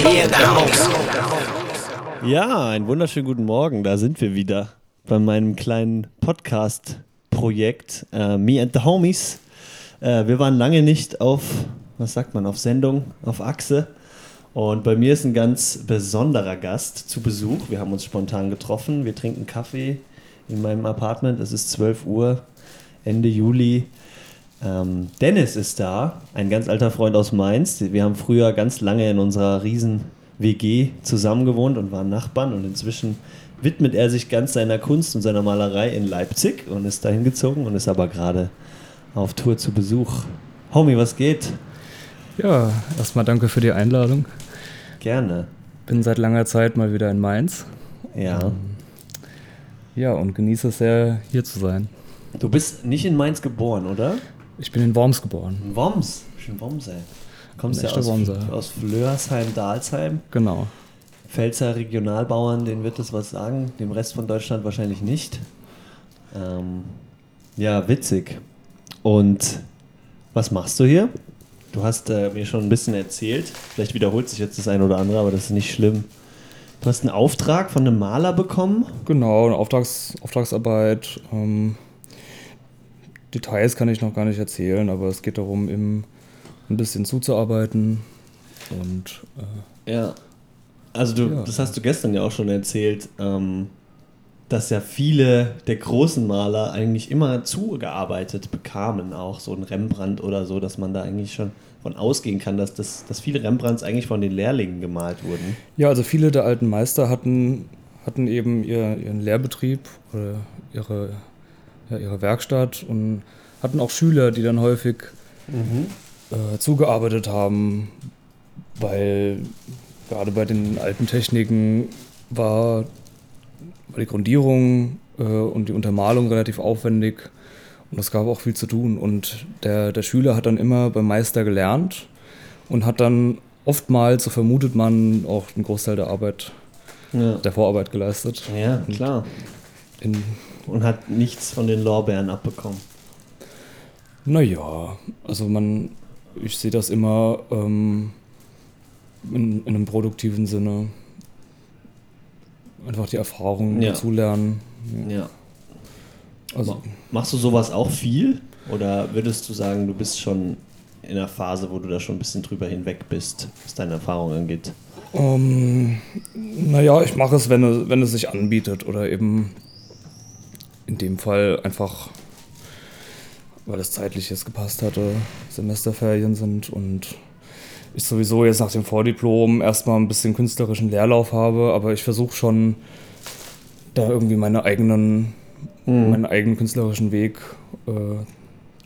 The Homies. Ja, einen wunderschönen guten Morgen. Da sind wir wieder bei meinem kleinen Podcast-Projekt äh, Me and the Homies. Äh, wir waren lange nicht auf, was sagt man, auf Sendung, auf Achse. Und bei mir ist ein ganz besonderer Gast zu Besuch. Wir haben uns spontan getroffen. Wir trinken Kaffee in meinem Apartment. Es ist 12 Uhr, Ende Juli. Ähm, Dennis ist da, ein ganz alter Freund aus Mainz. Wir haben früher ganz lange in unserer riesen WG zusammen gewohnt und waren Nachbarn und inzwischen widmet er sich ganz seiner Kunst und seiner Malerei in Leipzig und ist dahin gezogen und ist aber gerade auf Tour zu Besuch. Homie, was geht? Ja, erstmal danke für die Einladung. Gerne. Bin seit langer Zeit mal wieder in Mainz. Ja. Ja, und genieße es sehr, hier zu sein. Du bist nicht in Mainz geboren, oder? Ich bin in Worms geboren. In Worms. Schön Worms, ey. Kommst Ein ja aus, Wormser. aus Flörsheim, Dalsheim. Genau. Pfälzer Regionalbauern, denen wird das was sagen, dem Rest von Deutschland wahrscheinlich nicht. Ähm, ja, witzig. Und was machst du hier? Du hast äh, mir schon ein bisschen erzählt. Vielleicht wiederholt sich jetzt das eine oder andere, aber das ist nicht schlimm. Du hast einen Auftrag von einem Maler bekommen. Genau, eine Auftrags Auftragsarbeit. Ähm, Details kann ich noch gar nicht erzählen, aber es geht darum, eben ein bisschen zuzuarbeiten. Und äh, Ja. Also du, Ja. das hast du gestern ja auch schon erzählt, ähm, dass ja viele der großen Maler eigentlich immer zugearbeitet bekamen, auch so ein Rembrandt oder so, dass man da eigentlich schon von ausgehen kann, dass, das, dass viele Rembrandts eigentlich von den Lehrlingen gemalt wurden. ja, also viele der alten Meister hatten, hatten eben ihr, ihren Lehrbetrieb oder ihre, ja, ihre Werkstatt und hatten auch Schüler, die dann häufig äh, zugearbeitet haben, weil gerade bei den alten Techniken war, war die Grundierung äh, und die Untermalung relativ aufwendig und es gab auch viel zu tun. Und der, der Schüler hat dann immer beim Meister gelernt und hat dann oftmals, so vermutet man, auch einen Großteil der Arbeit, Ja, der Vorarbeit geleistet. ja klar. In, Und hat nichts von den Lorbeeren abbekommen. naja, also man, ich sehe das immer ähm, in, in einem produktiven Sinne. Einfach die Erfahrung Ja. dazulernen. Ja. Also, Machst du sowas auch viel? Oder würdest du sagen, du bist schon in einer Phase, wo du da schon ein bisschen drüber hinweg bist, was deine Erfahrung angeht? ähm, naja, ich mache es, wenn, es, wenn es sich anbietet oder eben in dem Fall einfach, weil es zeitlich jetzt gepasst hatte, Semesterferien sind und ich sowieso jetzt nach dem Vordiplom erstmal ein bisschen künstlerischen Leerlauf habe, aber ich versuche schon da irgendwie meine eigenen, meinen eigenen künstlerischen Weg äh,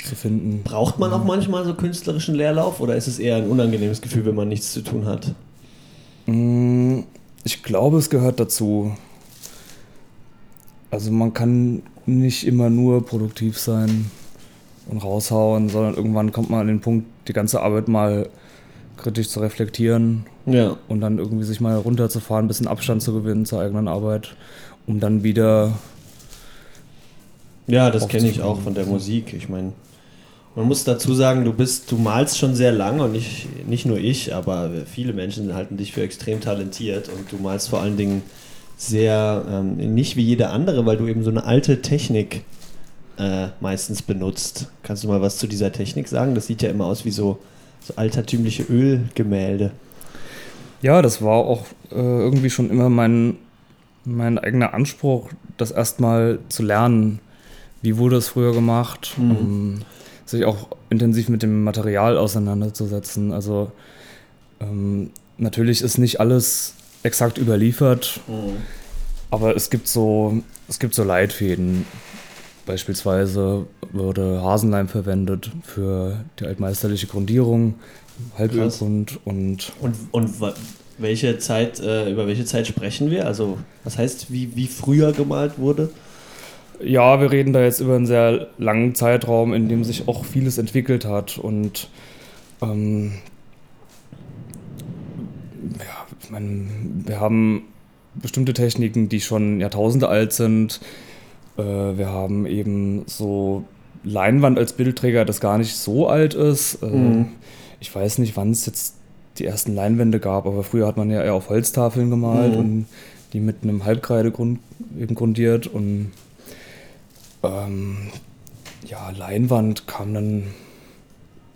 zu finden. Braucht man auch manchmal so künstlerischen Leerlauf oder ist es eher ein unangenehmes Gefühl, wenn man nichts zu tun hat? Mm, Ich glaube, es gehört dazu. Also man kann nicht immer nur produktiv sein und raushauen, sondern irgendwann kommt man an den Punkt, die ganze Arbeit mal kritisch zu reflektieren Ja. und dann irgendwie sich mal runterzufahren, ein bisschen Abstand zu gewinnen zur eigenen Arbeit, um dann wieder Ja, das kenne ich auch von der Musik. Ich meine, man muss dazu sagen, du bist, du malst schon sehr lange und nicht, nicht nur ich, aber viele Menschen halten dich für extrem talentiert und du malst vor allen Dingen sehr, ähm, nicht wie jeder andere, weil du eben so eine alte Technik äh, meistens benutzt. Kannst du mal was zu dieser Technik sagen? Das sieht ja immer aus wie so, so altertümliche Ölgemälde. Ja, das war auch äh, irgendwie schon immer mein, mein eigener Anspruch, das erstmal zu lernen. Wie wurde es früher gemacht? Um, sich auch intensiv mit dem Material auseinanderzusetzen. Also ähm, natürlich ist nicht alles exakt überliefert, aber es gibt so, es gibt so Leitfäden. Beispielsweise wurde Hasenleim verwendet für die altmeisterliche Grundierung, Halbölgrund und Und, und welche Zeit, äh, über welche Zeit sprechen wir? Also, was heißt, wie, wie früher gemalt wurde? Ja, wir reden da jetzt über einen sehr langen Zeitraum, in dem sich auch vieles entwickelt hat. Und ähm, ich meine, wir haben bestimmte Techniken, die schon Jahrtausende alt sind. Äh, wir haben eben so Leinwand als Bildträger, das gar nicht so alt ist. Äh, Mhm. Ich weiß nicht, wann es jetzt die ersten Leinwände gab. Aber früher hat man ja eher auf Holztafeln gemalt Mhm. und die mit einem Halbkreidegrund eben grundiert. Und ähm, ja, Leinwand kam dann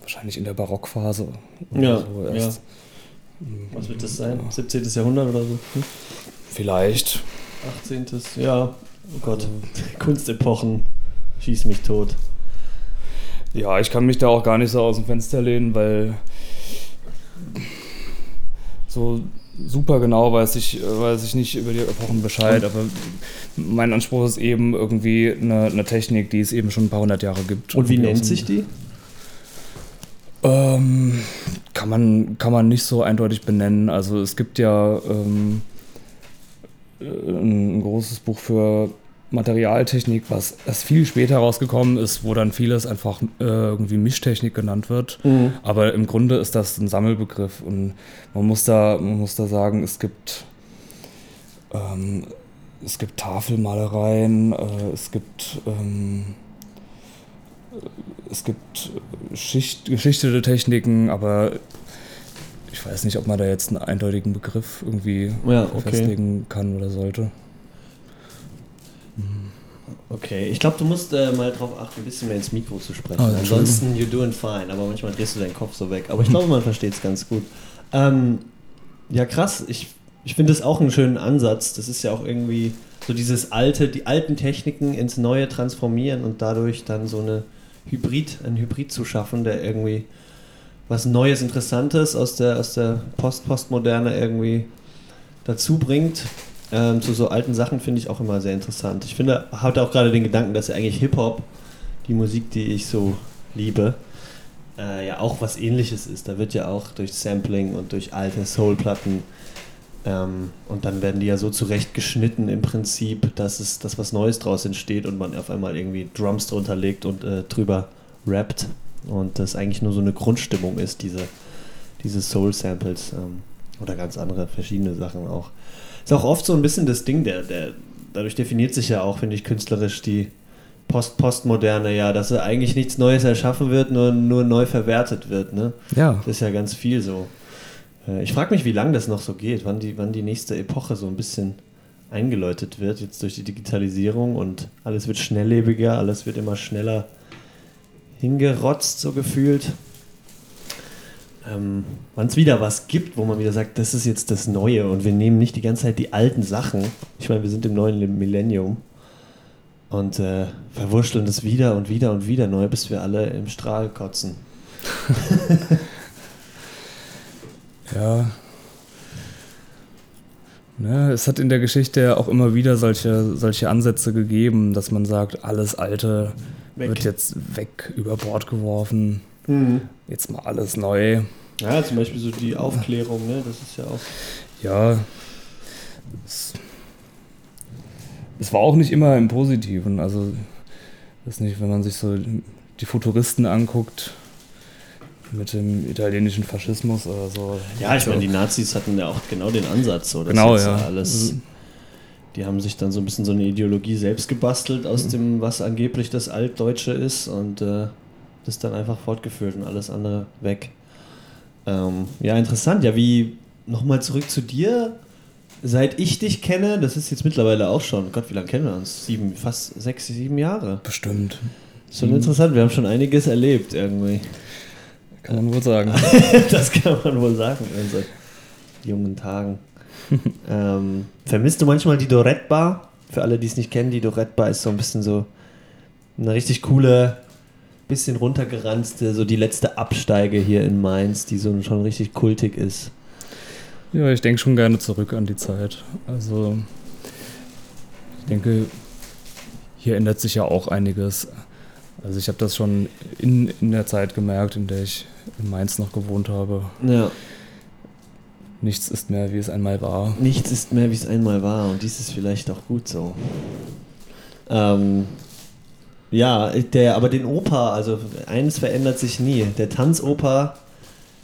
wahrscheinlich in der Barockphase. oder Ja, so ja. Was wird das sein? 17. Jahrhundert oder so? Hm? Vielleicht. 18. Ja, oh Gott. Kunstepochen. Schieß mich tot. Ja, ich kann mich da auch gar nicht so aus dem Fenster lehnen, weil so super genau weiß ich, weiß ich nicht über die Epochen Bescheid, aber mein Anspruch ist eben irgendwie eine, eine Technik, die es eben schon ein paar hundert Jahre gibt. Und wie nennt sich die? Ähm, kann, man, kann man nicht so eindeutig benennen. Also es gibt ja ähm, äh, ein großes Buch für Materialtechnik, was erst viel später rausgekommen ist, wo dann vieles einfach äh, irgendwie Mischtechnik genannt wird. Mhm. Aber im Grunde ist das ein Sammelbegriff und man muss da, man muss da sagen, es gibt, ähm, es gibt Tafelmalereien, äh, es gibt, ähm, es gibt Schicht, geschichtete Techniken, aber ich weiß nicht, ob man da jetzt einen eindeutigen Begriff irgendwie Ja, okay. festlegen kann oder sollte. Okay, ich glaube, du musst äh, mal drauf achten, ein bisschen mehr ins Mikro zu sprechen. Entschuldigung. Ansonsten, you're doing fine, aber manchmal drehst du deinen Kopf so weg. Aber ich glaube, man versteht es ganz gut. Ähm, ja, krass. Ich, ich finde es auch einen schönen Ansatz. Das ist ja auch irgendwie so dieses alte, die alten Techniken ins Neue transformieren und dadurch dann so eine Hybrid, ein Hybrid zu schaffen, der irgendwie was Neues, Interessantes aus der, aus der Post-Postmoderne irgendwie dazu bringt. Ähm, zu so alten Sachen finde ich auch immer sehr interessant. Ich finde, hatte auch gerade den Gedanken, dass ja eigentlich Hip-Hop, die Musik, die ich so liebe, äh, ja auch was ähnliches ist. Da wird ja auch durch Sampling und durch alte Soul-Platten ähm, und dann werden die ja so zurecht geschnitten im Prinzip, dass es dass was Neues draus entsteht und man auf einmal irgendwie Drums drunter legt und äh, drüber rappt und das eigentlich nur so eine Grundstimmung ist, diese, diese Soul-Samples ähm, oder ganz andere verschiedene Sachen auch. Ist auch oft so ein bisschen das Ding, der, der dadurch definiert sich ja auch, finde ich, künstlerisch die Post-Postmoderne, ja, dass eigentlich nichts Neues erschaffen wird, nur, nur neu verwertet wird, ne? Ja, Das ist ja ganz viel so. Äh, Ich frage mich, wie lange das noch so geht, wann die, wann die nächste Epoche so ein bisschen eingeläutet wird, jetzt durch die Digitalisierung und alles wird schnelllebiger, alles wird immer schneller hingerotzt, so gefühlt. Ähm, wann es wieder was gibt, wo man wieder sagt, das ist jetzt das Neue und wir nehmen nicht die ganze Zeit die alten Sachen. Ich meine, wir sind im neuen Millennium und äh, verwurschteln das wieder und wieder und wieder neu, bis wir alle im Strahl kotzen. Ja. Ne, es hat in der Geschichte ja auch immer wieder solche, solche Ansätze gegeben, dass man sagt, alles Alte Weg. wird jetzt weg über Bord geworfen, Mhm. jetzt mal alles neu. Ja, zum Beispiel so die Aufklärung, ne? Das ist ja auch. Ja, es, es war auch nicht immer im Positiven. Also, weiß nicht, wenn man sich so die Futuristen anguckt mit dem italienischen Faschismus oder so. Ja, ich meine, die Nazis hatten ja auch genau den Ansatz, so dass Genau, jetzt ja. alles. Die haben sich dann so ein bisschen so eine Ideologie selbst gebastelt aus dem, was angeblich das Altdeutsche ist und äh, das dann einfach fortgeführt und alles andere weg. Ähm, ja, interessant. Ja, wie nochmal zurück zu dir. Seit ich dich kenne, das ist jetzt mittlerweile auch schon, Gott, wie lange kennen wir uns? Sieben, fast sechs, sieben Jahre. Bestimmt. Schon interessant, wir haben schon einiges erlebt irgendwie. Kann man wohl sagen. das kann man wohl sagen in so jungen Tagen. ähm, vermisst du manchmal die Dorette Bar? Für alle, die es nicht kennen, die Dorette Bar ist so ein bisschen so eine richtig coole, bisschen runtergeranzte, so die letzte Absteige hier in Mainz, die so schon richtig kultig ist. Ja, ich denke schon gerne zurück an die Zeit. Also, ich denke, hier ändert sich ja auch einiges. Also, ich habe das schon in, in der Zeit gemerkt, in der ich in Mainz noch gewohnt habe. Ja, Nichts ist mehr, wie es einmal war. nichts ist mehr, wie es einmal war und dies ist vielleicht auch gut so. Ähm, ja, der, aber den Opa, also eines verändert sich nie. Der Tanzoper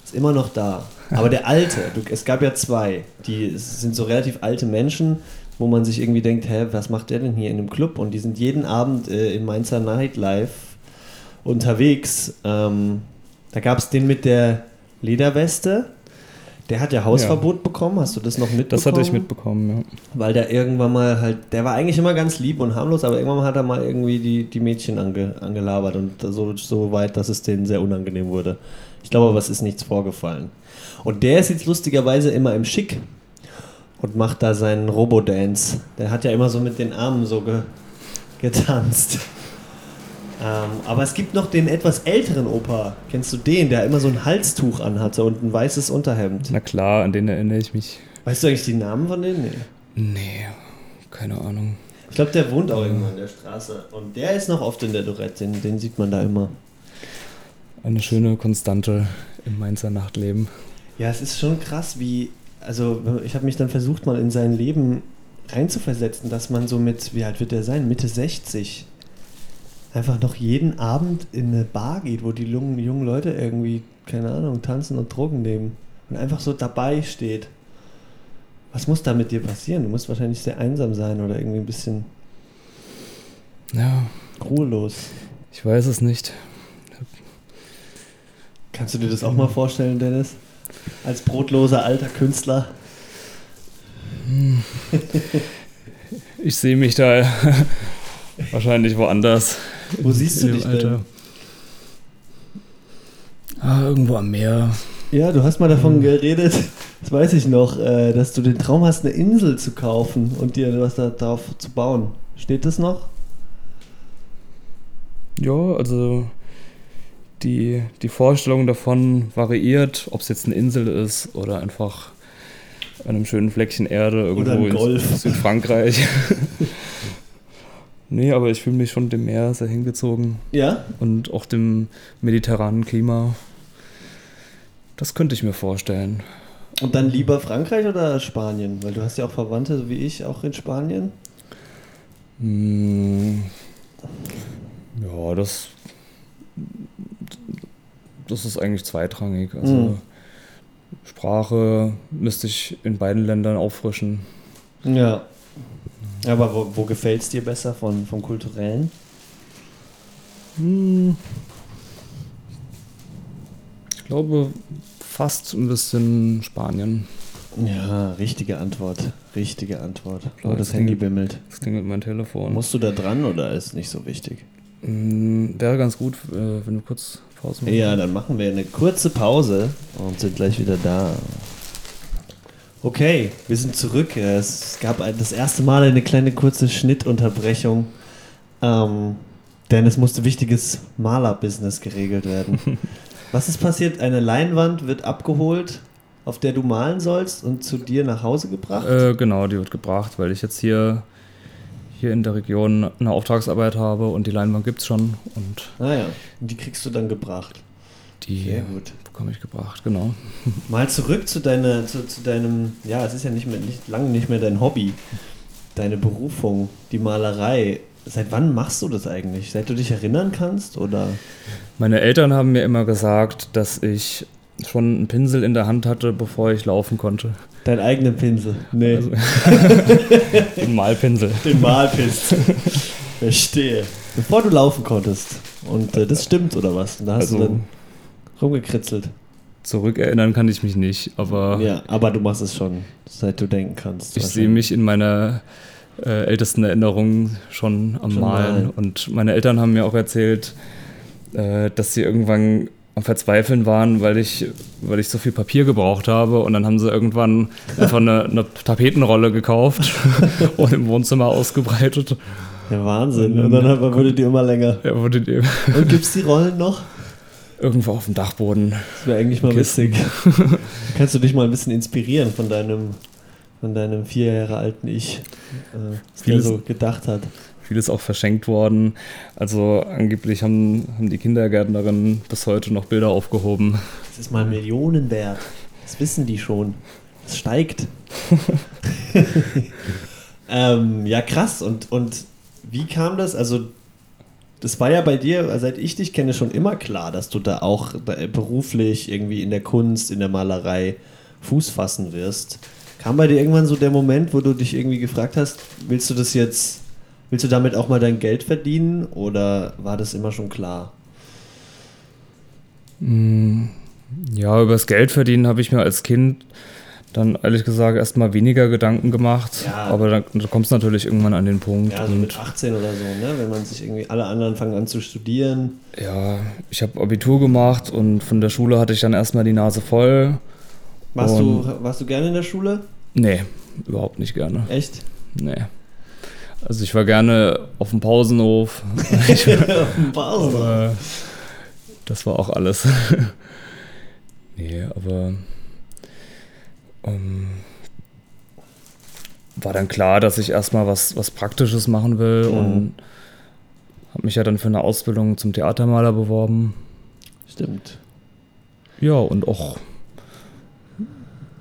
ist immer noch da. Aber der alte, du, es gab ja zwei, die sind so relativ alte Menschen, wo man sich irgendwie denkt, hä, was macht der denn hier in einem Club? Und die sind jeden Abend äh, im Mainzer Nightlife unterwegs. Ähm, da gab es den mit der Lederweste. Der hat ja Hausverbot ja. bekommen, hast du das noch mitbekommen? Das hatte ich mitbekommen, ja. Weil der irgendwann mal halt, der war eigentlich immer ganz lieb und harmlos, aber irgendwann hat er mal irgendwie die, die Mädchen ange, angelabert und so, so weit, dass es denen sehr unangenehm wurde. Ich glaube aber, es ist nichts vorgefallen. Und der ist jetzt lustigerweise immer im Schick und macht da seinen Robo-Dance. Der hat ja immer so mit den Armen so ge, getanzt. Ähm, aber es gibt noch den etwas älteren Opa. Kennst du den, der immer so ein Halstuch anhatte und ein weißes Unterhemd? Na klar, an den erinnere ich mich. Weißt du eigentlich die Namen von denen? Nee. Nee, keine Ahnung. Ich glaube, der wohnt auch irgendwo in der Straße. Und der ist noch oft in der Dorette, den, den sieht man da immer. Eine schöne Konstante im Mainzer Nachtleben. Ja, es ist schon krass, wie. Also, ich habe mich dann versucht, mal in sein Leben reinzuversetzen, dass man so mit, wie alt wird der sein? Mitte 60 einfach noch jeden Abend in eine Bar geht, wo die jungen, jungen Leute irgendwie, keine Ahnung, tanzen und Drogen nehmen und einfach so dabei steht. Was muss da mit dir passieren? Du musst wahrscheinlich sehr einsam sein oder irgendwie ein bisschen ja. ruhelos. Ich weiß es nicht. Kannst du dir das auch mal vorstellen, Dennis? Als brotloser alter Künstler? Ich sehe mich da wahrscheinlich woanders. Wo siehst du dich Alter. denn? Ah, irgendwo am Meer. Ja, du hast mal davon geredet, das weiß ich noch, äh, dass du den Traum hast, eine Insel zu kaufen und dir was da drauf zu bauen. Steht das noch? Ja, also die, die Vorstellung davon variiert, ob es jetzt eine Insel ist oder einfach an einem schönen Fleckchen Erde irgendwo in Südfrankreich. Nee, aber ich fühle mich schon dem Meer sehr hingezogen. Ja? Und auch dem mediterranen Klima. Das könnte ich mir vorstellen. Und dann lieber Frankreich oder Spanien? Weil du hast ja auch Verwandte, so wie ich, auch in Spanien. Hm, ja, das, das ist eigentlich zweitrangig. Also hm. Sprache müsste ich in beiden Ländern auffrischen. Ja. Aber wo, wo gefällt es dir besser von, vom Kulturellen? Hm. Ich glaube fast ein bisschen Spanien. Ja, richtige Antwort. Richtige Antwort. Oh, das, das Handy bimmelt. Das klingelt mein Telefon. Musst du da dran oder ist nicht so wichtig? Mm, wäre ganz gut, äh, wenn du kurz Pause machst. Ja, dann machen wir eine kurze Pause und sind gleich wieder da. Okay, wir sind zurück. Es gab das erste Mal eine kleine kurze Schnittunterbrechung, ähm, denn es musste wichtiges Malerbusiness geregelt werden. Was ist passiert? Eine Leinwand wird abgeholt, auf der du malen sollst und zu dir nach Hause gebracht? Äh, genau, die wird gebracht, weil ich jetzt hier, hier in der Region eine Auftragsarbeit habe und die Leinwand gibt es schon. Und ah ja, die kriegst du dann gebracht. Die Sehr gut. bekomme ich gebracht, genau. Mal zurück zu, deiner, zu, zu deinem, ja, es ist ja nicht mehr, nicht, lange nicht mehr dein Hobby, deine Berufung, die Malerei. Seit wann machst du das eigentlich? Seit du dich erinnern kannst oder? Meine Eltern haben mir immer gesagt, dass ich schon einen Pinsel in der Hand hatte, bevor ich laufen konnte. Deinen eigenen Pinsel? Nee. Also, den Malpinsel. Den Malpinsel. Verstehe. Bevor du laufen konntest. Und äh, das stimmt, oder was? Und da hast also, du dann rumgekritzelt. Zurückerinnern kann ich mich nicht, aber. Ja, aber du machst es schon, seit du denken kannst. Ich sehe mich in meiner äh, ältesten Erinnerung schon am schon Malen. Malen. Und meine Eltern haben mir auch erzählt, äh, dass sie irgendwann am Verzweifeln waren, weil ich, weil ich so viel Papier gebraucht habe. Und dann haben sie irgendwann einfach eine, eine Tapetenrolle gekauft und im Wohnzimmer ausgebreitet. Ja, Wahnsinn. Und dann, dann wurde die immer länger. Ja, wurde die Und gibt es die Rollen noch? Irgendwo auf dem Dachboden. Das wäre eigentlich mal witzig. Kannst du dich mal ein bisschen inspirieren von deinem, von deinem vier Jahre alten Ich, äh, was der so gedacht hat. Vieles auch verschenkt worden. Also angeblich haben, haben die Kindergärtnerinnen bis heute noch Bilder aufgehoben. Das ist mal Millionen wert. Das wissen die schon. Es steigt. ähm, ja, krass. Und, und wie kam das? Also das war ja bei dir, seit ich dich kenne, schon immer klar, dass du da auch beruflich irgendwie in der Kunst, in der Malerei Fuß fassen wirst. Kam bei dir irgendwann so der Moment, wo du dich irgendwie gefragt hast, willst du das jetzt, willst du damit auch mal dein Geld verdienen oder war das immer schon klar? Mm, Ja, über das Geld verdienen habe ich mir als Kind dann ehrlich gesagt erstmal weniger Gedanken gemacht. Ja. Aber dann, dann kommst du natürlich irgendwann an den Punkt. Ja, so und mit 18 oder so, ne? Wenn man sich irgendwie, alle anderen fangen an zu studieren. ja, ich habe Abitur gemacht und von der Schule hatte ich dann erstmal die Nase voll. Warst, Und- du, warst du gerne in der Schule? Nee, überhaupt nicht gerne. Echt? Nee. Also ich war gerne auf dem Pausenhof. Auf dem Pausen. aber das war auch alles. nee, aber ähm, war dann klar, dass ich erstmal was, was Praktisches machen will Mhm. und habe mich ja dann für eine Ausbildung zum Theatermaler beworben. Stimmt. Ja, und auch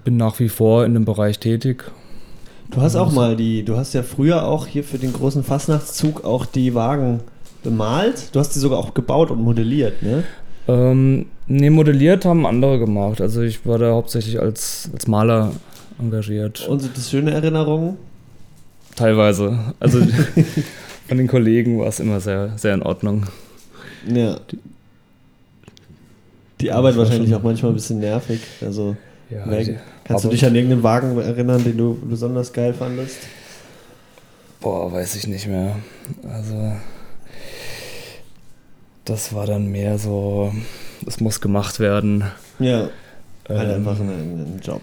bin nach wie vor in dem Bereich tätig. Du hast auch mal die, du hast ja früher auch hier für den großen Fastnachtszug auch die Wagen bemalt. Du hast die sogar auch gebaut und modelliert, ne? Ähm, nee, modelliert haben andere gemacht. Also ich war da hauptsächlich als, als Maler engagiert. Und sind das schöne Erinnerungen? Teilweise. Also von den Kollegen war es immer sehr, sehr in Ordnung. Ja. Die Arbeit Das war wahrscheinlich auch manchmal ein bisschen nervig. Also, Ja, Wagen. kannst du dich an irgendeinen Wagen erinnern, den du besonders geil fandest? Boah, weiß ich nicht mehr. Also das war dann mehr so, es muss gemacht werden. Ja, halt Ähm, einfach ein, ein Job.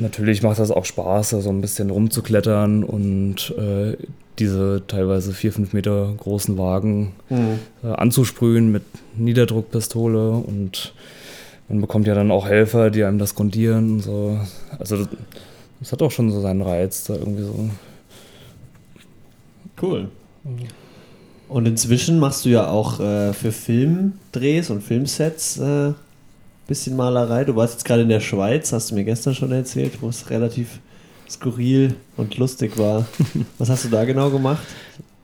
Natürlich macht das auch Spaß, da so ein bisschen rumzuklettern und äh, diese teilweise vier, fünf Meter großen Wagen Hm. äh, anzusprühen mit Niederdruckpistole und man bekommt ja dann auch Helfer, die einem das grundieren und so. Also das, das hat auch schon so seinen Reiz, da irgendwie so. Cool. Und inzwischen machst du ja auch äh, für Filmdrehs und Filmsets äh, bisschen Malerei. Du warst jetzt gerade in der Schweiz, hast du mir gestern schon erzählt, wo es relativ skurril und lustig war. Was hast du da genau gemacht?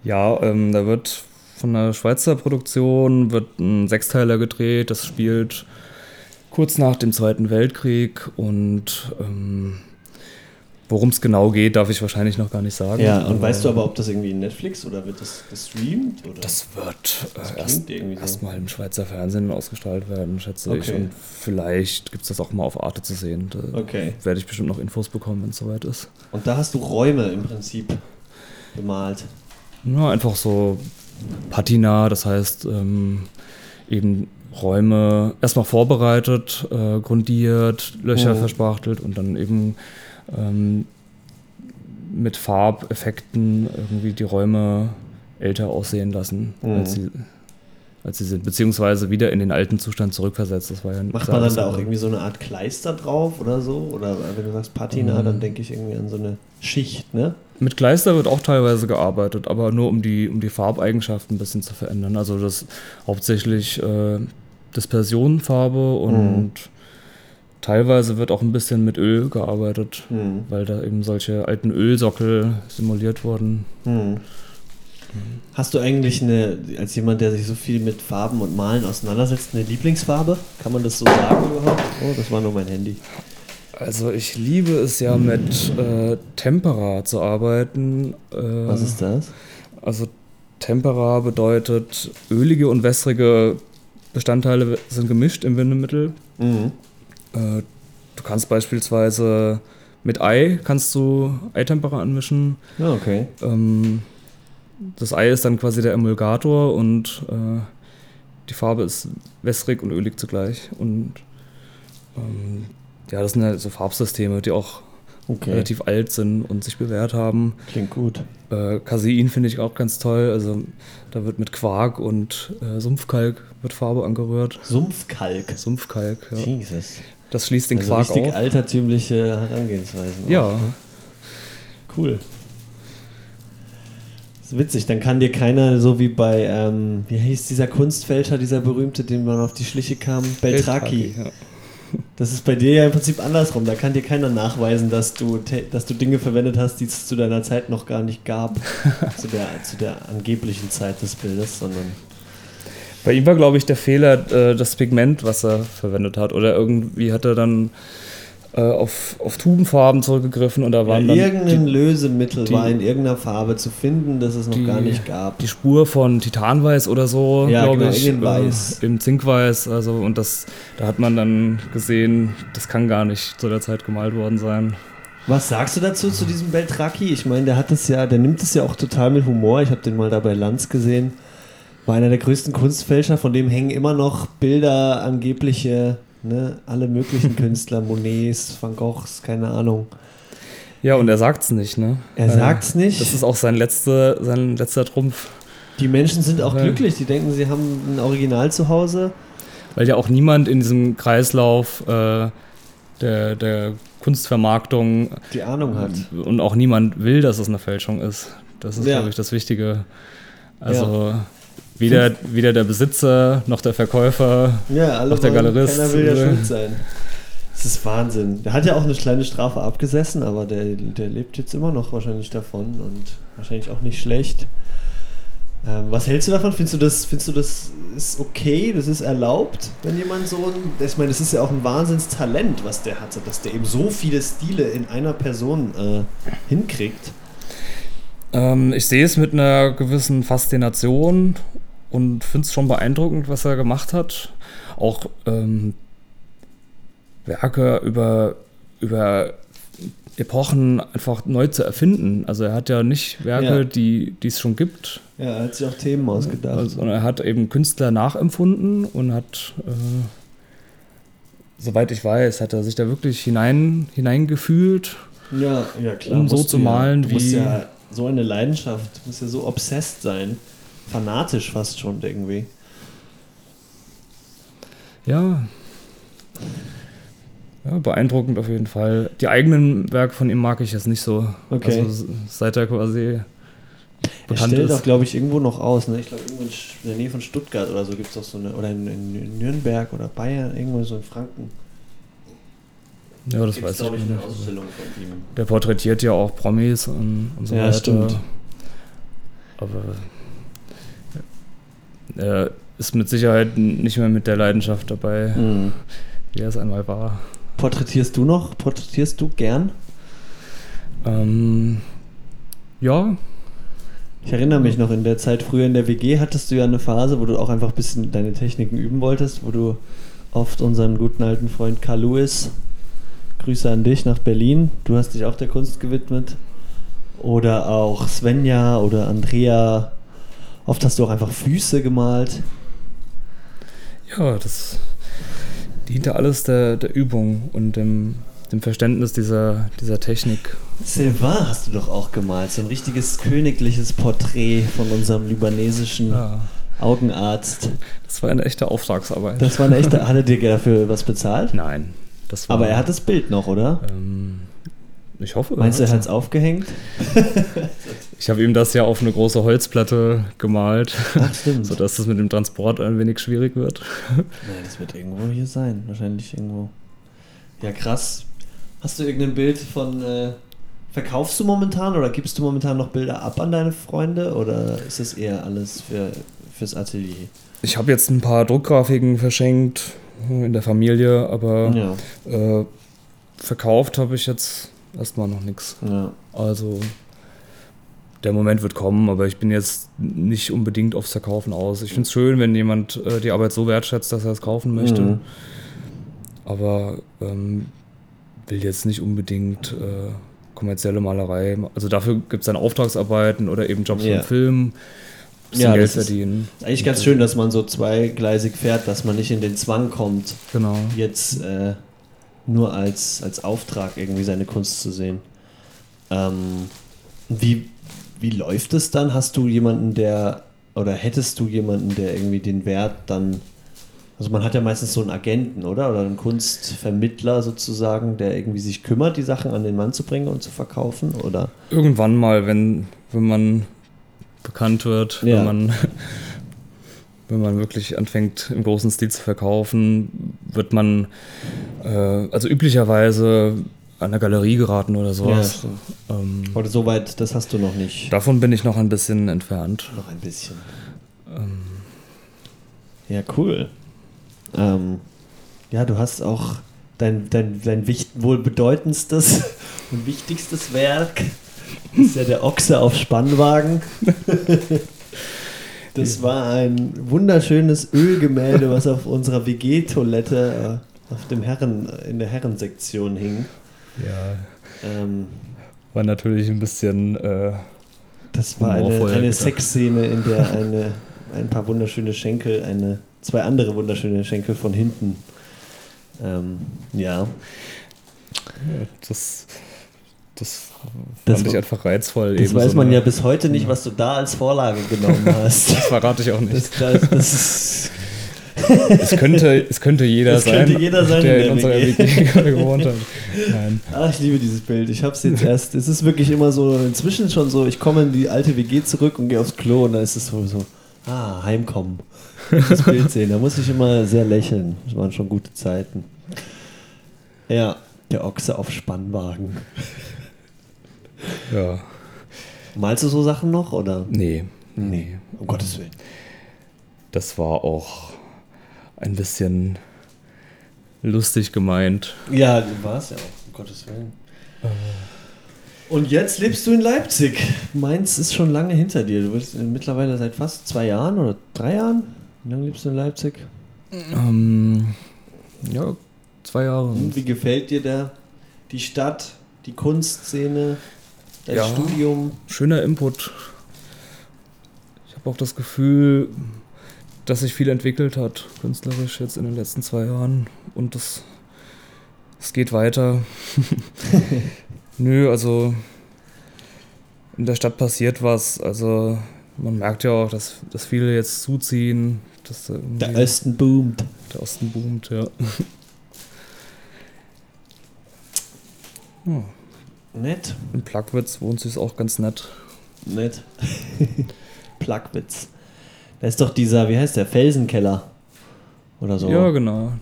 Ja, ähm, da wird von einer Schweizer Produktion wird ein Sechsteiler gedreht, das spielt kurz nach dem Zweiten Weltkrieg und ähm, worum es genau geht, darf ich wahrscheinlich noch gar nicht sagen. Ja, und weißt du aber, ob das irgendwie in Netflix oder wird das gestreamt? Oder? Das wird Das äh, erst, irgendwie so. erstmal im Schweizer Fernsehen ausgestrahlt werden, schätze ich. Okay. Und vielleicht gibt es das auch mal auf Arte zu sehen. Da Okay. werde ich bestimmt noch Infos bekommen, wenn es soweit ist. Und da hast du Räume im Prinzip bemalt. Ja, einfach so Patina, das heißt ähm, eben Räume erstmal vorbereitet, äh, grundiert, Löcher Mhm. verspachtelt und dann eben ähm, mit Farbeffekten irgendwie die Räume älter aussehen lassen, Mhm. als, sie, als sie sind, beziehungsweise wieder in den alten Zustand zurückversetzt. Das war ja Macht man dann da auch irgendwie so eine Art Kleister drauf oder so? Oder wenn du sagst Patina, Mhm. dann denke ich irgendwie an so eine Schicht, ne? Mit Kleister wird auch teilweise gearbeitet, aber nur um die, um die Farbeigenschaften ein bisschen zu verändern. Also das hauptsächlich äh, Dispersionfarbe und teilweise wird auch ein bisschen mit Öl gearbeitet, Hm. weil da eben solche alten Ölsockel simuliert wurden. Hm. Hast du eigentlich eine, als jemand, der sich so viel mit Farben und Malen auseinandersetzt, eine Lieblingsfarbe? Kann man das so sagen überhaupt? Oh, das war nur mein Handy. Also ich liebe es ja mit äh, Tempera zu arbeiten. Äh, Was ist das? Also Tempera bedeutet ölige und wässrige Bestandteile sind gemischt im Bindemittel. Mhm. Äh, du kannst beispielsweise mit Ei kannst du Eitempera anmischen. Ja, okay. Ähm, das Ei ist dann quasi der Emulgator und äh, die Farbe ist wässrig und ölig zugleich. Und ähm, ja, das sind halt so Farbsysteme, die auch Okay. relativ alt sind und sich bewährt haben. Klingt gut. Äh, Casein finde ich auch ganz toll. Also da wird mit Quark und äh, Sumpfkalk wird Farbe angerührt. Sumpfkalk. Sumpfkalk, ja. Jesus. Das schließt den Also Quark richtig auf. altertümliche Herangehensweisen. Ja. auch, ne? Cool. Das ist witzig, dann kann dir keiner, so wie bei, ähm, wie hieß dieser Kunstfälscher, dieser berühmte, dem man auf die Schliche kam, Beltraki. Ja. Das ist bei dir ja im Prinzip andersrum. Da kann dir keiner nachweisen, dass du, dass du Dinge verwendet hast, die es zu deiner Zeit noch gar nicht gab. zu, der, zu der angeblichen Zeit des Bildes, sondern. Bei ihm war, glaube ich, der Fehler äh, das Pigment, was er verwendet hat. Oder irgendwie hat er dann auf, auf Tubenfarben zurückgegriffen und da waren ja, dann irgendein die, Lösemittel die- war in irgendeiner Farbe zu finden, das es noch Die- gar nicht gab. die Spur von Titanweiß oder so, Ja, glaube genau, ich. Äh, Im Zinkweiß, also und das, da hat man dann gesehen, das kann gar nicht zu der Zeit gemalt worden sein. Was sagst du dazu, zu diesem Beltraki? Ich meine, der hat es ja, der nimmt es ja auch total mit Humor. Ich habe den mal da bei Lanz gesehen. War einer der größten Kunstfälscher, von dem hängen immer noch Bilder, angebliche, ne, alle möglichen Künstler, Monets, Van Goghs, keine Ahnung. Ja, und er sagt's nicht, ne? Er Äh, sagt's nicht. Das ist auch sein, letzte, sein letzter Trumpf. Die Menschen sind auch Ja. glücklich, die denken, sie haben ein Original zu Hause. Weil ja auch niemand in diesem Kreislauf äh, der, der Kunstvermarktung Die Ahnung hat. und auch niemand will, dass es eine Fälschung ist. Das ist, Ja. glaube ich, das Wichtige. Also weder, weder der Besitzer noch der Verkäufer. Ja, alle Auch der Galerist, Keiner will ja äh, schuld sein. Das ist Wahnsinn. Der hat ja auch eine kleine Strafe abgesessen, aber der, der lebt jetzt immer noch wahrscheinlich davon und wahrscheinlich auch nicht schlecht. Ähm, was hältst du davon? Findest du das, findest du das ist okay, das ist erlaubt, wenn jemand so ein, ich meine, das ist ja auch ein Wahnsinnstalent, was der hatte, dass der eben so viele Stile in einer Person äh, hinkriegt. Ähm, ich sehe es mit einer gewissen Faszination und finde es schon beeindruckend, was er gemacht hat. Auch ähm, Werke über, über Epochen einfach neu zu erfinden. Also er hat ja nicht Werke, Ja. die es schon gibt, Ja, er hat sich auch Themen ausgedacht. also, sondern er hat eben Künstler nachempfunden und hat, äh, soweit ich weiß, hat er sich da wirklich hinein, hineingefühlt. Ja, ja klar. Um so zu ja. malen, du musst wie- ja so eine Leidenschaft, du musst ja so obsessed sein. Fanatisch fast schon irgendwie. Ja. Ja, beeindruckend auf jeden Fall. Die eigenen Werke von ihm mag ich jetzt nicht so. Okay. Also seit er quasi Er stellt ist. auch, glaube ich, irgendwo noch aus. Ne? Ich glaube, irgendwo in der Nähe von Stuttgart oder so gibt es auch so eine, oder in, in Nürnberg oder Bayern, irgendwo so in Franken. ja, das Gibt's, weiß ich glaub nicht. eine Ausstellung von ihm. Der porträtiert ja auch Promis und, und so Ja, weiter. stimmt. Aber er ist mit Sicherheit nicht mehr mit der Leidenschaft dabei, Mhm. wie er es einmal war. Porträtierst du noch? Porträtierst du gern? Ähm, ja, Ich erinnere mich noch, in der Zeit früher in der WG hattest du ja eine Phase, wo du auch einfach ein bisschen deine Techniken üben wolltest, wo du oft unseren guten alten Freund Carl Lewis, Grüße an dich nach Berlin, du hast dich auch der Kunst gewidmet. Oder auch Svenja oder Andrea. Oft hast du auch einfach Füße gemalt. Ja, das diente alles der, der Übung und dem, dem Verständnis dieser, dieser Technik. Sylvain hast du doch auch gemalt, so ein richtiges königliches Porträt von unserem libanesischen Ja, Augenarzt. das war eine echte Auftragsarbeit. Das war eine echte. Hat er dir dafür was bezahlt? Nein, das war. Aber er hat das Bild noch, oder? Ähm, ich hoffe. Meinst du, er hat es aufgehängt? Ich habe ihm das ja auf eine große Holzplatte gemalt, Ach, stimmt. sodass es mit dem Transport ein wenig schwierig wird. Nein, das wird irgendwo hier sein. Wahrscheinlich irgendwo. Ja, krass. Hast du irgendein Bild von. Äh, verkaufst du momentan oder gibst du momentan noch Bilder ab an deine Freunde oder ist das eher alles für, fürs Atelier? Ich habe jetzt ein paar Druckgrafiken verschenkt äh, in der Familie, aber Ja. äh, verkauft habe ich jetzt erstmal noch nichts. ja. Also der Moment wird kommen, aber ich bin jetzt nicht unbedingt aufs Verkaufen aus. Ich finde es schön, wenn jemand äh, die Arbeit so wertschätzt, dass er es kaufen möchte. Mhm. Aber ähm, will jetzt nicht unbedingt äh, kommerzielle Malerei. ma- Also dafür gibt es dann Auftragsarbeiten oder eben Jobs Ja. im Film, Ja, Geld verdienen. Eigentlich ganz schön, dass man so zweigleisig fährt, dass man nicht in den Zwang kommt, Genau. jetzt äh, nur als, als Auftrag irgendwie seine Kunst zu sehen. Ähm, wie, wie läuft es dann? Hast du jemanden, der, oder hättest du jemanden, der irgendwie den Wert dann, also man hat ja meistens so einen Agenten, oder? Oder einen Kunstvermittler sozusagen, der irgendwie sich kümmert, die Sachen an den Mann zu bringen und zu verkaufen, oder? Irgendwann mal, wenn, wenn man bekannt wird, Ja. wenn man wenn man wirklich anfängt im großen Stil zu verkaufen, wird man äh, also üblicherweise an der Galerie geraten oder sowas. stimmt. ähm, Oder soweit, das hast du noch nicht. davon bin ich noch ein bisschen entfernt. Noch ein bisschen. Ähm, Ja, cool. Ähm, ja, du hast auch dein, dein, dein wohl bedeutendstes und wichtigstes Werk ist ja der Ochse auf Spannwagen. Das war ein wunderschönes Ölgemälde, was auf unserer WG-Toilette äh, auf dem Herren, in der Herrensektion hing. Ja. Ähm, war natürlich ein bisschen. Äh, das war eine, eine Sexszene, in der eine, ein paar wunderschöne Schenkel, eine, zwei andere wunderschöne Schenkel von hinten. Ähm, ja. ja. Das das, das fand ich einfach reizvoll. Das weiß so man ja bis heute nicht, was du da als Vorlage genommen hast. das verrate ich auch nicht. Das, das, das es, könnte, es könnte jeder das sein, könnte jeder sein, der in, unserer WG gewohnt hat. Nein. Ach, ich liebe dieses Bild. Ich habe es jetzt erst. Es ist wirklich immer so, inzwischen schon so, ich komme in die alte WG zurück und gehe aufs Klo und da ist es so, so ah, heimkommen. Das Bild sehen. Da muss ich immer sehr lächeln. Das waren schon gute Zeiten. Ja, der Ochse auf Spannwagen. Ja. Malst du so Sachen noch, oder? Nee. Nee, um Gottes Willen. Das war auch ein bisschen lustig gemeint. Ja, war es ja auch, um Gottes Willen. Und jetzt lebst du in Leipzig. Mainz ist schon lange hinter dir. Du bist mittlerweile seit fast zwei Jahren oder drei Jahren. Wie lange lebst du in Leipzig? Ähm, ja, zwei Jahre. Und wie gefällt dir da die Stadt, die Kunstszene? dein ja, Studium. Schöner Input. Ich habe auch das Gefühl, dass sich viel entwickelt hat, künstlerisch jetzt in den letzten zwei Jahren. Und das, das geht weiter. Nö, also in der Stadt passiert was. Also man merkt ja auch, dass, dass viele jetzt zuziehen. Dass der Osten boomt. Der Osten boomt, ja. ja. Nett. In Plagwitz wohnt sie es auch ganz nett. Nett. Plagwitz. Da ist doch dieser, wie heißt der, Felsenkeller. Oder so. Ja, genau.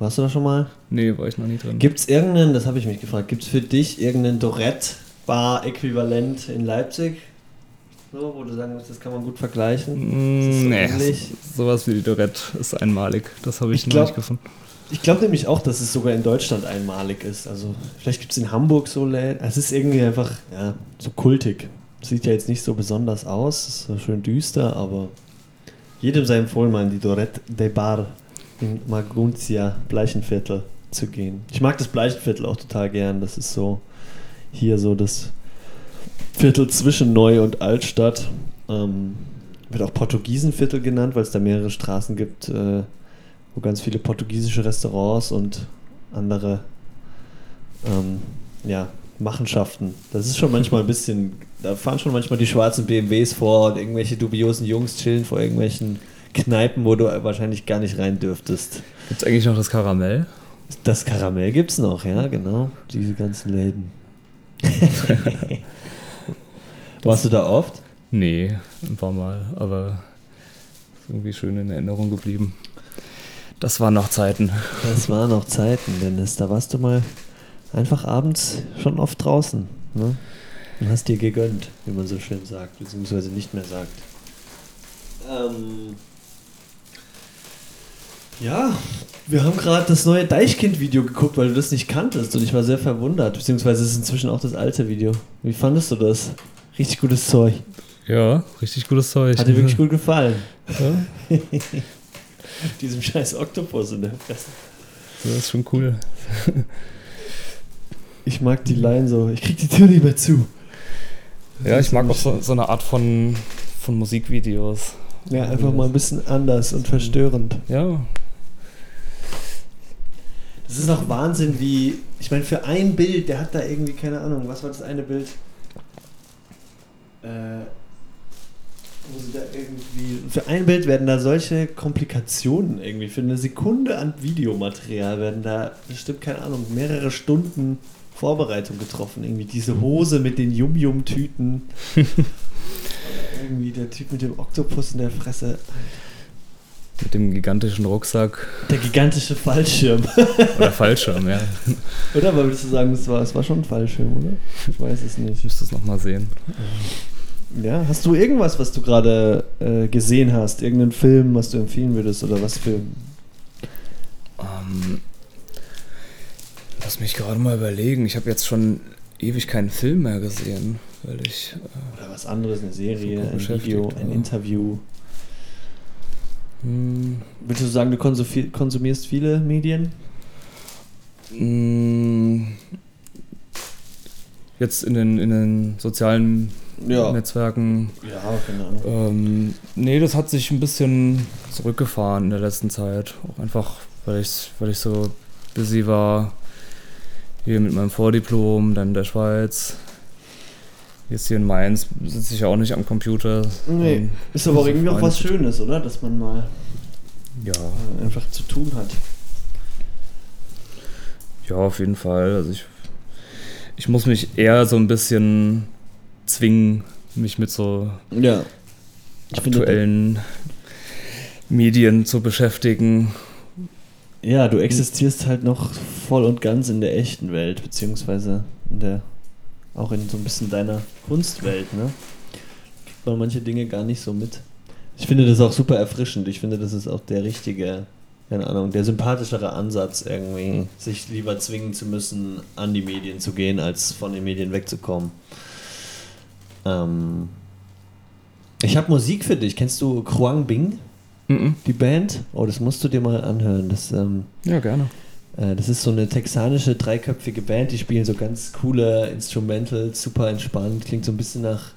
Warst du da schon mal? Nee, war ich noch nie drin. Gibt es irgendeinen, das habe ich mich gefragt, gibt es für dich irgendeinen Dorette-Bar-Äquivalent in Leipzig? So, wo du sagen musst, das kann man gut vergleichen? So nee, ähnlich? sowas wie die Dorette ist einmalig. Das habe ich, ich noch glaub, nicht gefunden. Ich glaube nämlich auch, dass es sogar in Deutschland einmalig ist. Also vielleicht gibt es in Hamburg so Läden. Es ist irgendwie einfach ja, so kultig. Sieht ja jetzt nicht so besonders aus, ist so schön düster, aber jedem sei empfohlen, mal in die Dorette de Bar in Maguntia, Bleichenviertel zu gehen. Ich mag das Bleichenviertel auch total gern. Das ist so hier so das Viertel zwischen Neu- und Altstadt. Ähm, wird auch Portugiesenviertel genannt, weil es da mehrere Straßen gibt. Äh, wo ganz viele portugiesische Restaurants und andere ähm, ja, Machenschaften. Das ist schon manchmal ein bisschen, da fahren schon manchmal die schwarzen BMWs vor und irgendwelche dubiosen Jungs chillen vor irgendwelchen Kneipen, wo du wahrscheinlich gar nicht rein dürftest. Gibt es eigentlich noch das Karamell? Das Karamell gibt es noch, ja, genau. Diese ganzen Läden. Warst du da oft? Nee, ein paar Mal, aber irgendwie schön in Erinnerung geblieben. Das waren noch Zeiten. Das waren noch Zeiten, Dennis. Da warst du mal einfach abends schon oft draußen. Ne? Und hast dir gegönnt, wie man so schön sagt, beziehungsweise nicht mehr sagt. Ähm ja, wir haben gerade das neue Deichkind-Video geguckt, weil du das nicht kanntest und ich war sehr verwundert, beziehungsweise es ist inzwischen auch das alte Video. Wie fandest du das? Richtig gutes Zeug. Ja, richtig gutes Zeug. Hat dir wirklich gut gefallen. Ja. Diesem scheiß Oktopus in der Fresse. Das ist schon cool. Ich mag die Line so. Ich krieg die Tür nicht mehr zu. Ja, ich mag auch so, so eine Art von, von Musikvideos. Ja, einfach mal ein bisschen anders und verstörend. Ja. Das ist auch Wahnsinn, wie. Ich meine, für ein Bild, der hat da irgendwie, keine Ahnung, was war das eine Bild? Äh, wo sie da irgendwie. Für ein Bild werden da solche Komplikationen irgendwie. Für eine Sekunde an Videomaterial werden da bestimmt, keine Ahnung, mehrere Stunden Vorbereitung getroffen. Irgendwie diese Hose mit den Yum-Yum-Tüten. irgendwie der Typ mit dem Oktopus in der Fresse. Mit dem gigantischen Rucksack. Der gigantische Fallschirm. oder Fallschirm, ja. Oder aber würdest du sagen, es war, war schon ein Fallschirm, oder? Ich weiß es nicht. Ich müsste es nochmal sehen. Ja, hast du irgendwas, was du gerade äh, gesehen hast? Irgendeinen Film, was du empfehlen würdest oder was für? Um, ähm, lass mich gerade mal überlegen. Ich habe jetzt schon ewig keinen Film mehr gesehen, weil ich. Äh, Oder was anderes, eine Serie, ein Video, ein Interview. Hm. Willst du sagen, du konsumierst viele Medien? Hm. Jetzt in den, in den sozialen ja. Netzwerken. Ja, genau. Ähm, nee, das hat sich ein bisschen zurückgefahren in der letzten Zeit. Auch einfach, weil ich, weil ich so busy war. Hier mit meinem Vordiplom, dann in der Schweiz. Jetzt hier in Mainz sitze ich ja auch nicht am Computer. Nee, ist aber irgendwie auch was Schönes, oder? Dass man mal ja. einfach zu tun hat. Ja, auf jeden Fall. Also ich, ich muss mich eher so ein bisschen zwingen, mich mit so ja. aktuellen Medien zu beschäftigen. Ja, du existierst halt noch voll und ganz in der echten Welt, beziehungsweise in der, auch in so ein bisschen deiner Kunstwelt, ne? Kriegt man manche Dinge gar nicht so mit. Ich finde das auch super erfrischend. Ich finde, das ist auch der richtige, keine Ahnung, der sympathischere Ansatz, irgendwie, sich lieber zwingen zu müssen, an die Medien zu gehen, als von den Medien wegzukommen. Ähm, ich habe Musik für dich. Kennst du Kruang Bing? Mhm. Die Band? Oh, das musst du dir mal anhören. Das, ähm, ja, gerne. Äh, das ist so eine texanische, dreiköpfige Band, die spielen so ganz coole Instrumentals, super entspannt, klingt so ein bisschen nach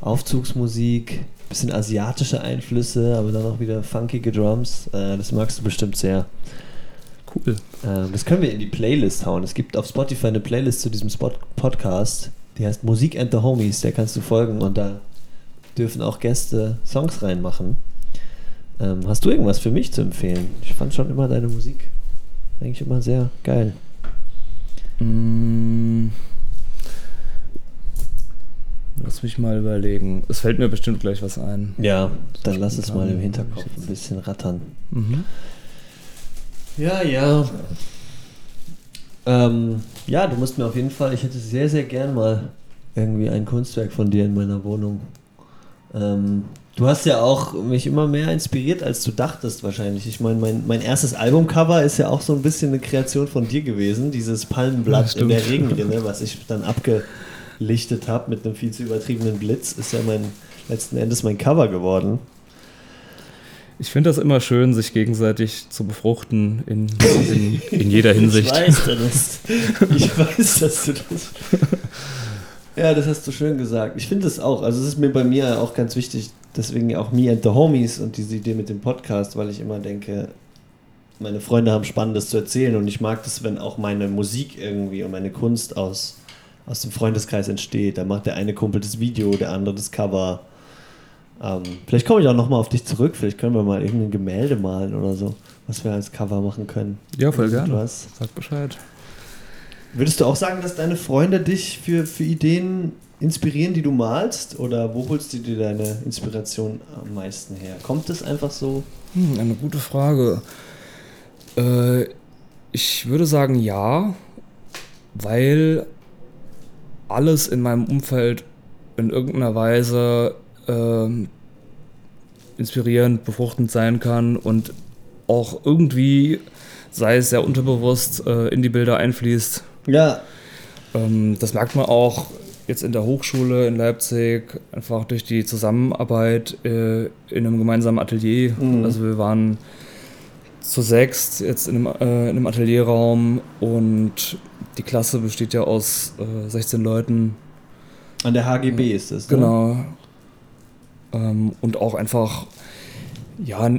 Aufzugsmusik, bisschen asiatische Einflüsse, aber dann auch wieder funkige Drums. Äh, das magst du bestimmt sehr. Cool. Äh, das können wir in die Playlist hauen. Es gibt auf Spotify eine Playlist zu diesem Spot Podcast, die heißt Musik and the Homies, der kannst du folgen und da dürfen auch Gäste Songs reinmachen. Ähm, hast du irgendwas für mich zu empfehlen? Ich fand schon immer deine Musik eigentlich immer sehr geil. Mm. Lass mich mal überlegen. Es fällt mir bestimmt gleich was ein. Ja, dann lass es mal im Hinterkopf ein bisschen rattern. Mhm. Ja, ja. Ähm, ja, du musst mir auf jeden Fall, ich hätte sehr, sehr gern mal irgendwie ein Kunstwerk von dir in meiner Wohnung. Ähm, Du hast ja auch mich immer mehr inspiriert, als du dachtest wahrscheinlich. Ich meine, mein, mein erstes Albumcover ist ja auch so ein bisschen eine Kreation von dir gewesen. Dieses Palmenblatt ja, in der Regenrinne, was ich dann abgelichtet habe mit einem viel zu übertriebenen Blitz, ist ja mein letzten Endes mein Cover geworden. Ich finde das immer schön, sich gegenseitig zu befruchten in, in, in jeder Hinsicht. Ich weiß, das, ich weiß, dass du das. Ja, das hast du schön gesagt. Ich finde es auch. Also es ist mir bei mir auch ganz wichtig, deswegen auch Me and the Homies und diese Idee mit dem Podcast, weil ich immer denke, meine Freunde haben Spannendes zu erzählen und ich mag das, wenn auch meine Musik irgendwie und meine Kunst aus, aus dem Freundeskreis entsteht. Da macht der eine Kumpel das Video, der andere das Cover. Ähm, vielleicht komme ich auch nochmal auf dich zurück, vielleicht können wir mal irgendein Gemälde malen oder so, was wir als Cover machen können. Ja, voll gerne. Was. Sag Bescheid. Würdest du auch sagen, dass deine Freunde dich für, für Ideen inspirieren, die du malst? Oder wo holst du dir deine Inspiration am meisten her? Kommt es einfach so? Hm, eine gute Frage. Äh, ich würde sagen ja, weil alles in meinem Umfeld in irgendeiner Weise äh, inspirierend, befruchtend sein kann und auch irgendwie, sei es sehr unterbewusst, äh, in die Bilder einfließt. Ja. Ähm, das merkt man auch jetzt in der Hochschule in Leipzig, einfach durch die Zusammenarbeit äh, in einem gemeinsamen Atelier. Mhm. Also wir waren zu sechst jetzt in einem, äh, in einem Atelierraum und die Klasse besteht ja aus äh, 16 Leuten. An der HGB ist es. Ne? Genau. Ähm, und auch einfach, ja,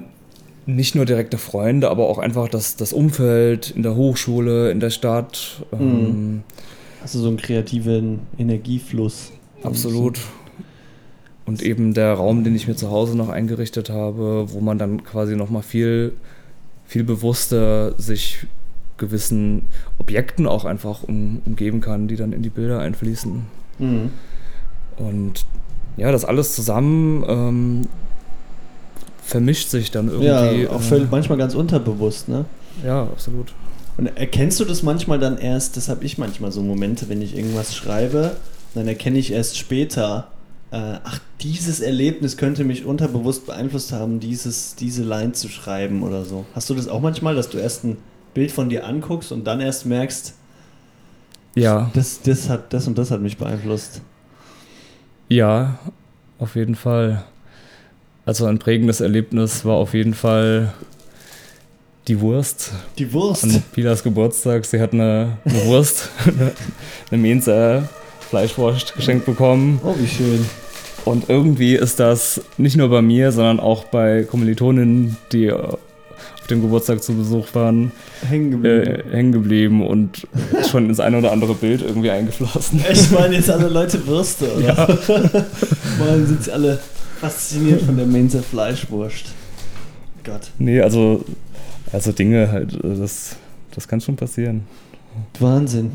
nicht nur direkte Freunde, aber auch einfach das, das Umfeld in der Hochschule, in der Stadt. Mhm. Hast du so einen kreativen Energiefluss? Absolut. Und eben der Raum, den ich mir zu Hause noch eingerichtet habe, wo man dann quasi nochmal viel, viel bewusster sich gewissen Objekten auch einfach um, umgeben kann, die dann in die Bilder einfließen. Mhm. Und ja, das alles zusammen ähm, vermischt sich dann irgendwie. Ja, auch äh, manchmal ganz unterbewusst, ne? Ja, absolut. Und erkennst du das manchmal dann erst, das habe ich manchmal so Momente, wenn ich irgendwas schreibe, dann erkenne ich erst später, äh, ach, dieses Erlebnis könnte mich unterbewusst beeinflusst haben, dieses, diese Line zu schreiben oder so. Hast du das auch manchmal, dass du erst ein Bild von dir anguckst und dann erst merkst, Ja, Das, das, hat, das und das hat mich beeinflusst. ja, auf jeden Fall. Also ein prägendes Erlebnis war auf jeden Fall die Wurst Die Wurst. an Pilas Geburtstag. Sie hat eine, eine Wurst, eine Mensa Fleischwurst geschenkt bekommen. Oh, wie schön. Und irgendwie ist das nicht nur bei mir, sondern auch bei Kommilitoninnen, die äh, auf dem Geburtstag zu Besuch waren, Hängen geblieben. äh, hängen geblieben und schon ins ein oder andere Bild irgendwie eingeflossen. Echt, meinen jetzt alle Leute Würste, oder? Ja. Mal sind sie alle fasziniert von der Mainzer Fleischwurst. Gott. Nee, also, also Dinge halt, äh, das, das kann schon passieren. Wahnsinn.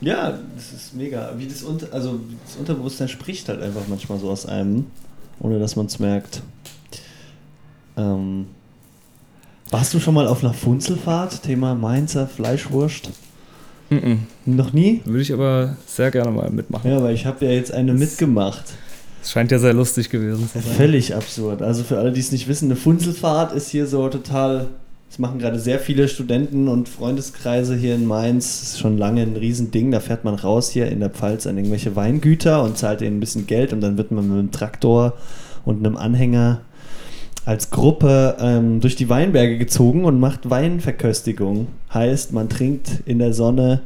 Ja, das ist mega. Wie das, Unter also das Unterbewusstsein spricht halt einfach manchmal so aus einem, ohne dass man es merkt. Ähm, warst du schon mal auf einer Funzelfahrt? Thema Mainzer Fleischwurst? Mhm. Noch nie? Würde ich aber sehr gerne mal mitmachen. Ja, weil ich habe ja jetzt eine mitgemacht. Es scheint ja sehr lustig gewesen zu sein. Völlig absurd. Also für alle, die es nicht wissen, eine Funzelfahrt ist hier so total. Das machen gerade sehr viele Studenten und Freundeskreise hier in Mainz. Das ist schon lange ein Riesending. Da fährt man raus hier in der Pfalz an irgendwelche Weingüter und zahlt ihnen ein bisschen Geld und dann wird man mit einem Traktor und einem Anhänger als Gruppe ähm, durch die Weinberge gezogen und macht Weinverköstigung. Heißt, man trinkt in der Sonne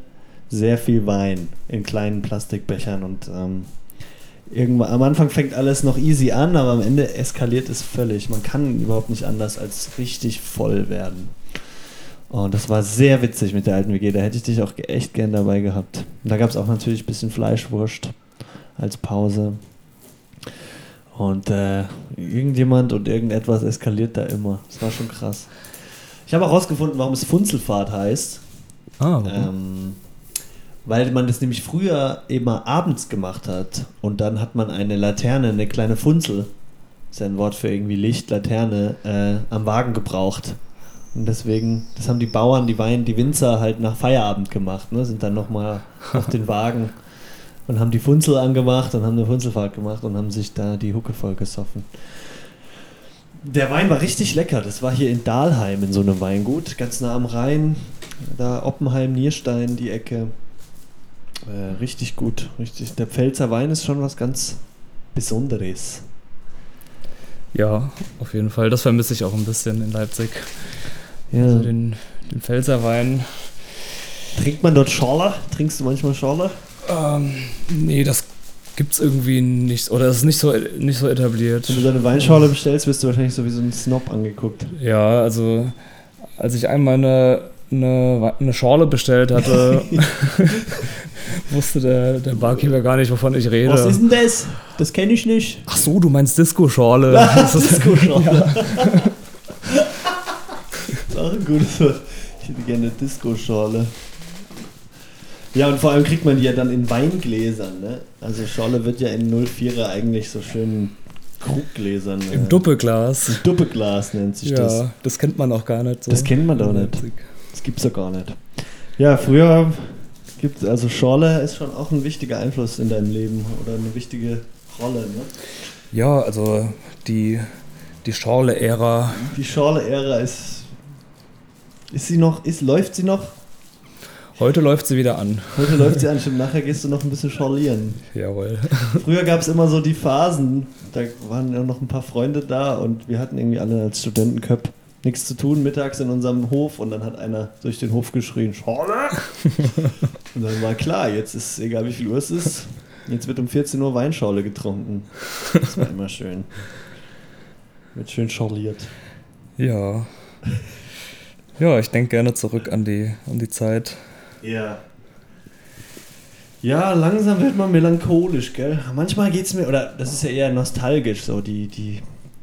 sehr viel Wein in kleinen Plastikbechern und ähm, irgendwann am Anfang fängt alles noch easy an, aber am Ende eskaliert es völlig. Man kann überhaupt nicht anders als richtig voll werden. Und das war sehr witzig mit der alten WG. Da hätte ich dich auch echt gern dabei gehabt. Und da gab es auch natürlich ein bisschen Fleischwurst als Pause. Und äh, irgendjemand und irgendetwas eskaliert da immer. Das war schon krass. Ich habe auch rausgefunden, warum es Funzelfahrt heißt. Ah, warum? Ähm, weil man das nämlich früher immer abends gemacht hat und dann hat man eine Laterne, eine kleine Funzel, ist ja ein Wort für irgendwie Licht, Laterne, äh, am Wagen gebraucht. Und deswegen, das haben die Bauern, die Wein, die Winzer halt nach Feierabend gemacht, ne? sind dann nochmal auf den Wagen und haben die Funzel angemacht und haben eine Funzelfahrt gemacht und haben sich da die Hucke voll gesoffen. Der Wein war richtig lecker. Das war hier in Dahlheim in so einem Weingut, ganz nah am Rhein. Da Oppenheim, Nierstein, die Ecke. Äh, richtig gut, richtig. Der Pfälzer Wein ist schon was ganz Besonderes. ja, auf jeden Fall. Das vermisse ich auch ein bisschen in Leipzig. Ja. Also den, den Pfälzerwein. Trinkt man dort Schorle? Trinkst du manchmal Schorle? Ähm, nee, das gibt's irgendwie nicht. Oder es ist nicht so, nicht so etabliert. Wenn du deine Weinschorle bestellst, wirst du wahrscheinlich so wie so ein Snob angeguckt. Ja, also als ich einmal eine, eine, eine Schorle bestellt hatte, wusste der, der Barkeeper gar nicht, wovon ich rede. Was ist denn das? Das kenne ich nicht. Ach so, du meinst Disco-Schorle. Disco-Schorle. Das ist gutes Wort. Ich hätte gerne eine Disco-Schorle. Ja, und vor allem kriegt man die ja dann in Weingläsern, ne? Also Schorle wird ja in 04er eigentlich so schön Kruggläsern. Im äh, Doppelglas. Duppeglas nennt sich Ja, das. das. kennt man auch gar nicht so. Das kennt man doch nicht. Das gibt's doch gar nicht. Ja, früher gibt also Schorle ist schon auch ein wichtiger Einfluss in deinem Leben oder eine wichtige Rolle, ne? Ja, also die, die Schorle-Ära. Die Schorle-Ära ist. Ist sie noch, ist, läuft sie noch? Heute läuft sie wieder an. Heute läuft sie an, stimmt, nachher gehst du noch ein bisschen schorlieren. Jawohl. Früher gab es immer so die Phasen, da waren ja noch ein paar Freunde da und wir hatten irgendwie alle als Studentenköp nichts zu tun mittags in unserem Hof und dann hat einer durch den Hof geschrien, Schorle! und dann war klar, jetzt ist egal wie viel Uhr es ist, jetzt wird um 14 Uhr Weinschorle getrunken. Das war immer schön. Wird schön schorliert. Ja. Ja, ich denke gerne zurück an die, an die Zeit. Ja. Ja, langsam wird man melancholisch, gell? Manchmal geht es mir, oder das ist ja eher nostalgisch, so die, die,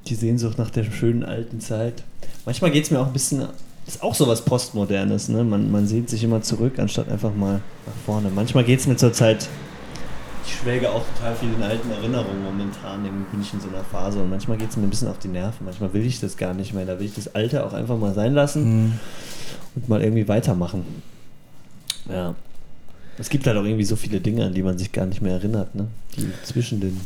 die Sehnsucht nach der schönen alten Zeit. Manchmal geht es mir auch ein bisschen, ist auch so was Postmodernes, ne? Man, man sehnt sich immer zurück, anstatt einfach mal nach vorne. Manchmal geht es mir zur Zeit, ich schwelge auch total viel in alten Erinnerungen momentan, irgendwie bin ich in so einer Phase und manchmal geht es mir ein bisschen auf die Nerven. Manchmal will ich das gar nicht mehr, da will ich das Alte auch einfach mal sein lassen Hm. und mal irgendwie weitermachen. Ja. Es gibt halt auch irgendwie so viele Dinge, an die man sich gar nicht mehr erinnert, ne? Die zwischen den.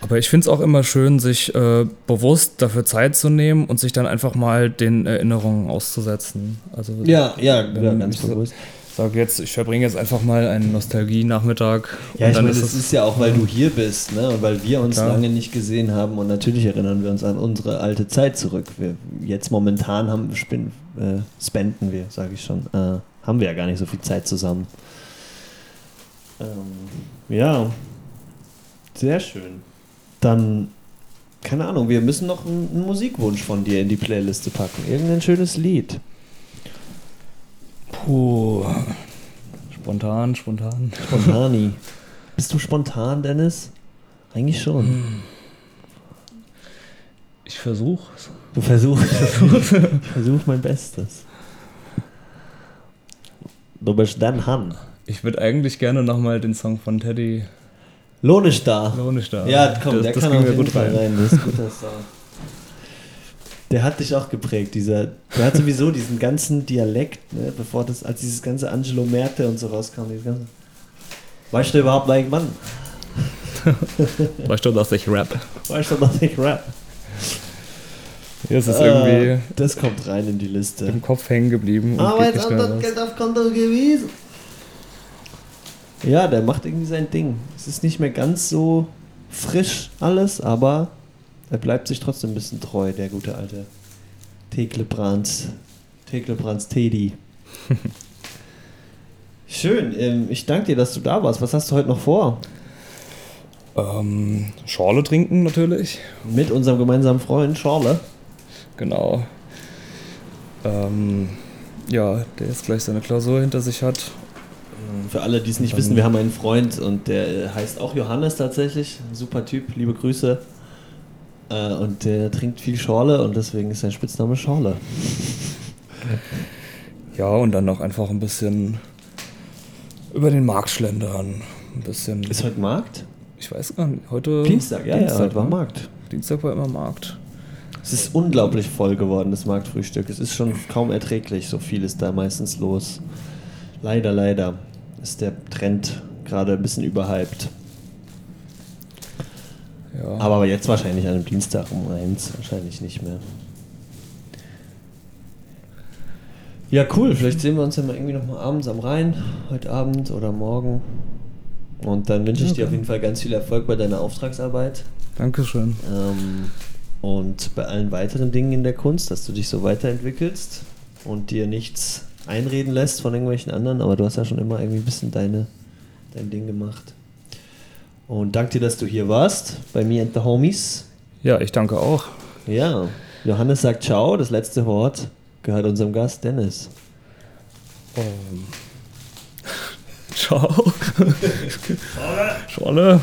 Aber ich finde es auch immer schön, sich äh, bewusst dafür Zeit zu nehmen und sich dann einfach mal den Erinnerungen auszusetzen. Also Ja, ja, ja ganz nicht so- bewusst. sage jetzt, ich verbringe jetzt einfach mal einen Nostalgie-Nachmittag. Ja, ich meine, das ist ja auch, weil du hier bist, ne? Und weil wir uns klar. lange nicht gesehen haben und natürlich erinnern wir uns an unsere alte Zeit zurück. Wir, jetzt momentan haben, spin, äh, spenden wir, sage ich schon, äh, haben wir ja gar nicht so viel Zeit zusammen. Ähm, ja, sehr schön. Dann, keine Ahnung, wir müssen noch einen, Musikwunsch von dir in die Playliste packen. Irgendein schönes Lied. Puh. Spontan, spontan. Spontani. Bist du spontan, Dennis? Eigentlich schon. Hm. Ich versuch's. Du versuchst. ich versuch mein Bestes. Du bist dann Han. Ich würde eigentlich gerne nochmal den Song von Teddy. Lohn ist da. Lohn ist da. Ja, komm, das, der das kann auf jeden gut Fall rein. rein. Das ist guter Song. Der hat dich auch geprägt, dieser. Der hat sowieso diesen ganzen Dialekt, ne, bevor das, als dieses ganze Angelo Merte und so rauskam, dieses ganze. Weißt du überhaupt, like, Mann? weißt du, dass ich rap? Weißt du, dass ich rap? Ja, es ist irgendwie. Uh, das kommt rein in die Liste. Im Kopf hängen geblieben. Arbeitsamt Geld auf Konto gewesen. Ja, der macht irgendwie sein Ding. Es ist nicht mehr ganz so frisch alles, aber er bleibt sich trotzdem ein bisschen treu, der gute alte Teklebrands, Teklebrands Teddy. Schön, ähm, ich danke dir, dass du da warst. Was hast du heute noch vor? Ähm, Schorle trinken natürlich. Mit unserem gemeinsamen Freund Schorle. Genau. Ähm, ja, der jetzt gleich seine Klausur hinter sich hat. Für alle, die es nicht wissen, wir haben einen Freund und der heißt auch Johannes tatsächlich. Super Typ, liebe Grüße. Äh, und der trinkt viel Schorle und deswegen ist sein Spitzname Schorle. Ja, und dann noch einfach ein bisschen über den Markt schlendern. Ein bisschen. Ist heute Markt? Ich weiß gar nicht. Heute. Dienstag, ja, Dienstag, ja, heute war ne? Markt. Dienstag war immer Markt. Es ist unglaublich voll geworden, das Marktfrühstück. Es ist schon kaum erträglich, so viel ist da meistens los. Leider, leider ist der Trend gerade ein bisschen überhyped. Ja. Aber jetzt wahrscheinlich an einem Dienstag um eins, wahrscheinlich nicht mehr. Ja, cool. Vielleicht sehen wir uns ja mal irgendwie nochmal abends am Rhein, heute Abend oder morgen. Und dann wünsche ich okay. dir auf jeden Fall ganz viel Erfolg bei deiner Auftragsarbeit. Dankeschön. Ähm, und bei allen weiteren Dingen in der Kunst, dass du dich so weiterentwickelst und dir nichts einreden lässt von irgendwelchen anderen, aber du hast ja schon immer irgendwie ein bisschen deine, dein Ding gemacht. Und danke dir, dass du hier warst, bei mir and the Homies. Ja, ich danke auch. Ja, Johannes sagt Ciao, das letzte Wort gehört unserem Gast Dennis. Um. Ähm. Ciao. Scholle.